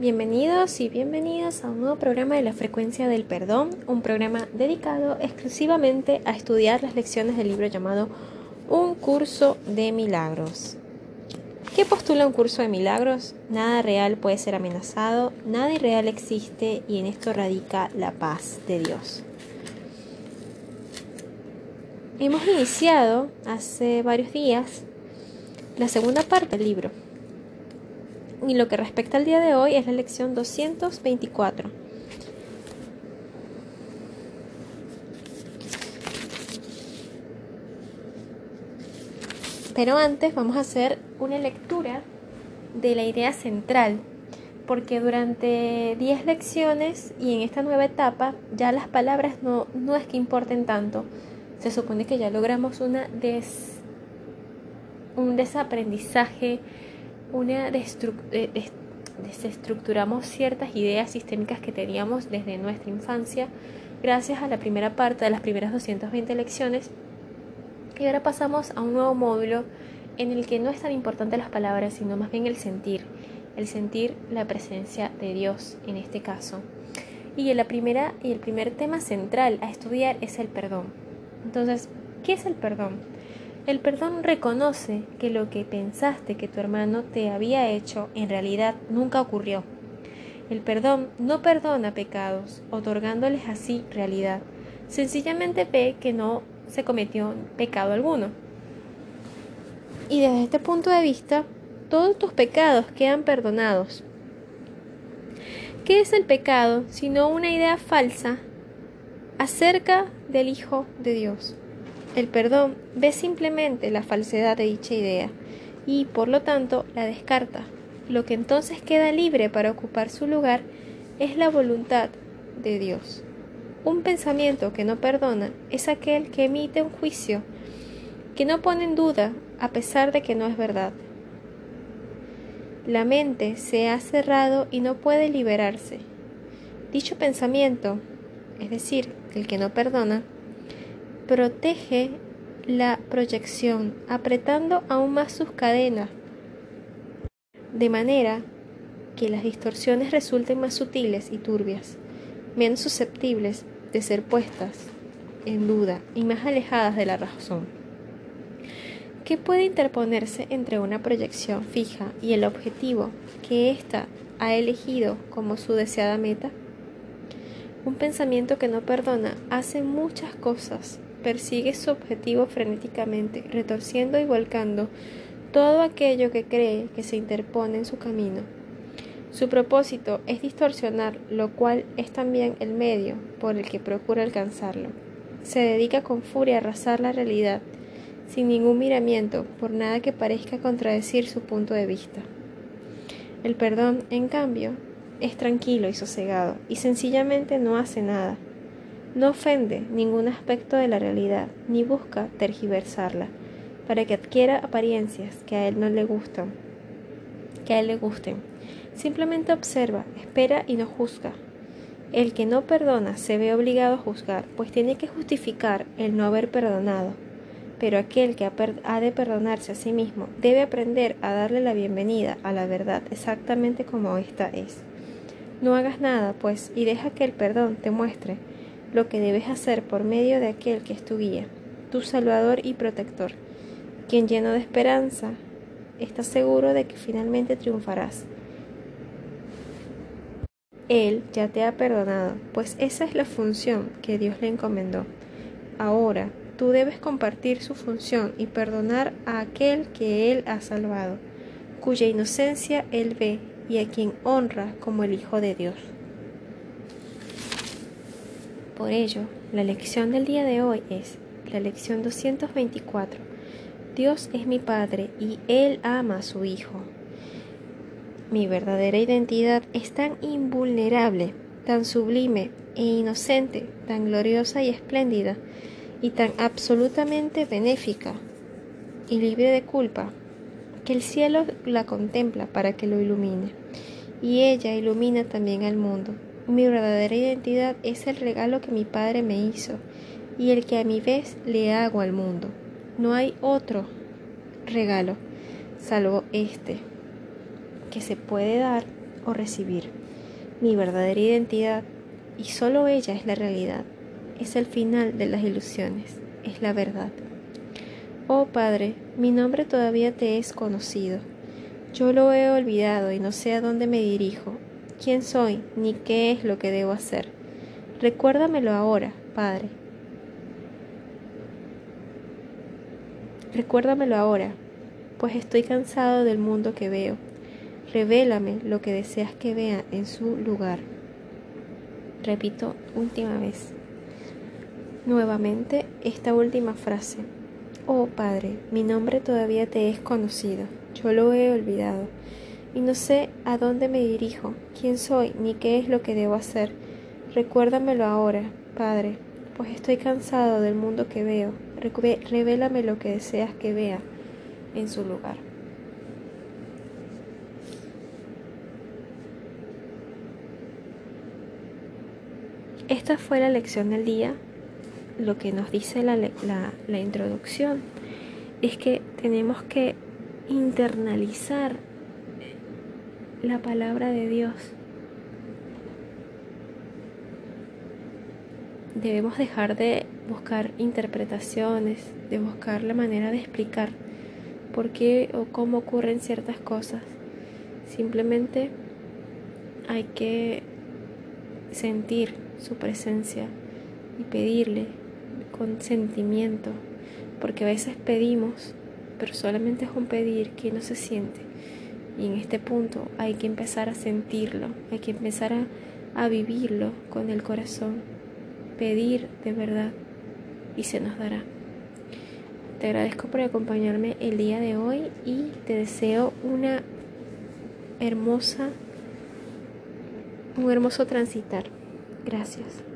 Bienvenidos y bienvenidas a un nuevo programa de la frecuencia del perdón, un programa dedicado exclusivamente a estudiar las lecciones del libro llamado Un curso de milagros. ¿Qué postula un curso de milagros? Nada real puede ser amenazado, nada irreal existe y en esto radica la paz de Dios. Hemos iniciado hace varios días la segunda parte del libro. Y lo que respecta al día de hoy es la lección 224. Pero antes vamos a hacer una lectura de la idea central, porque durante 10 lecciones y en esta nueva etapa ya las palabras no, no es que importen tanto. Se supone que ya logramos una des, un desaprendizaje, una desestructuramos ciertas ideas sistémicas que teníamos desde nuestra infancia gracias a la primera parte de las primeras 220 lecciones y ahora pasamos a un nuevo módulo en el que no es tan importante las palabras, sino más bien el sentir, el sentir la presencia de Dios en este caso. Y la primera y el primer tema central a estudiar es el perdón. Entonces, ¿qué es el perdón? El perdón reconoce que lo que pensaste que tu hermano te había hecho en realidad nunca ocurrió. El perdón no perdona pecados, otorgándoles así realidad. Sencillamente ve que no se cometió pecado alguno. Y desde este punto de vista, todos tus pecados quedan perdonados. ¿Qué es el pecado sino una idea falsa acerca del Hijo de Dios? El perdón ve simplemente la falsedad de dicha idea y, por lo tanto, la descarta. Lo que entonces queda libre para ocupar su lugar es la voluntad de Dios. Un pensamiento que no perdona es aquel que emite un juicio que no pone en duda a pesar de que no es verdad. La mente se ha cerrado y no puede liberarse. Dicho pensamiento, es decir, el que no perdona, protege la proyección apretando aún más sus cadenas, de manera que las distorsiones resulten más sutiles y turbias menos susceptibles de ser puestas en duda y más alejadas de la razón. ¿Qué puede interponerse entre una proyección fija y el objetivo que ésta ha elegido como su deseada meta? Un pensamiento que no perdona hace muchas cosas, persigue su objetivo frenéticamente, retorciendo y volcando todo aquello que cree que se interpone en su camino su propósito es distorsionar, lo cual es también el medio por el que procura alcanzarlo. Se dedica con furia a arrasar la realidad, sin ningún miramiento, por nada que parezca contradecir su punto de vista. El perdón, en cambio, es tranquilo y sosegado, y sencillamente no hace nada. No ofende ningún aspecto de la realidad, ni busca tergiversarla, para que adquiera apariencias que a él no le gustan, que a él le gusten Simplemente observa, espera y no juzga. El que no perdona se ve obligado a juzgar, pues tiene que justificar el no haber perdonado. Pero aquel que ha de perdonarse a sí mismo debe aprender a darle la bienvenida a la verdad exactamente como ésta es. No hagas nada, pues, y deja que el perdón te muestre lo que debes hacer por medio de aquel que es tu guía, tu salvador y protector, quien lleno de esperanza está seguro de que finalmente triunfarás. Él ya te ha perdonado, pues esa es la función que Dios le encomendó. Ahora, tú debes compartir su función y perdonar a aquel que Él ha salvado, cuya inocencia Él ve y a quien honra como el Hijo de Dios. Por ello, la lección del día de hoy es la lección 224. Dios es mi Padre y Él ama a su Hijo. Mi verdadera identidad es tan invulnerable, tan sublime e inocente, tan gloriosa y espléndida, y tan absolutamente benéfica y libre de culpa, que el cielo la contempla para que lo ilumine, y ella ilumina también al mundo. Mi verdadera identidad es el regalo que mi Padre me hizo, y el que a mi vez le hago al mundo. No hay otro regalo, salvo este que se puede dar o recibir. Mi verdadera identidad, y solo ella es la realidad, es el final de las ilusiones, es la verdad. Oh Padre, mi nombre todavía te es conocido. Yo lo he olvidado y no sé a dónde me dirijo, quién soy, ni qué es lo que debo hacer. Recuérdamelo ahora, Padre. Recuérdamelo ahora, pues estoy cansado del mundo que veo. Revélame lo que deseas que vea en su lugar. Repito última vez. Nuevamente esta última frase. Oh Padre, mi nombre todavía te es conocido. Yo lo he olvidado y no sé a dónde me dirijo, quién soy, ni qué es lo que debo hacer. Recuérdamelo ahora, Padre, pues estoy cansado del mundo que veo. Revélame lo que deseas que vea en su lugar. Esta fue la lección del día. Lo que nos dice la, la, introducción es que tenemos que internalizar la palabra de Dios. Debemos dejar de buscar interpretaciones, de buscar la manera de explicar por qué o cómo ocurren ciertas cosas. Simplemente hay que sentir su presencia y pedirle con sentimiento, porque a veces pedimos, pero solamente es un pedir que no se siente. Y en este punto hay que empezar a sentirlo, hay que empezar a, a vivirlo con el corazón, pedir de verdad y se nos dará. Te agradezco por acompañarme el día de hoy y te deseo una hermosa, un hermoso transitar. Gracias.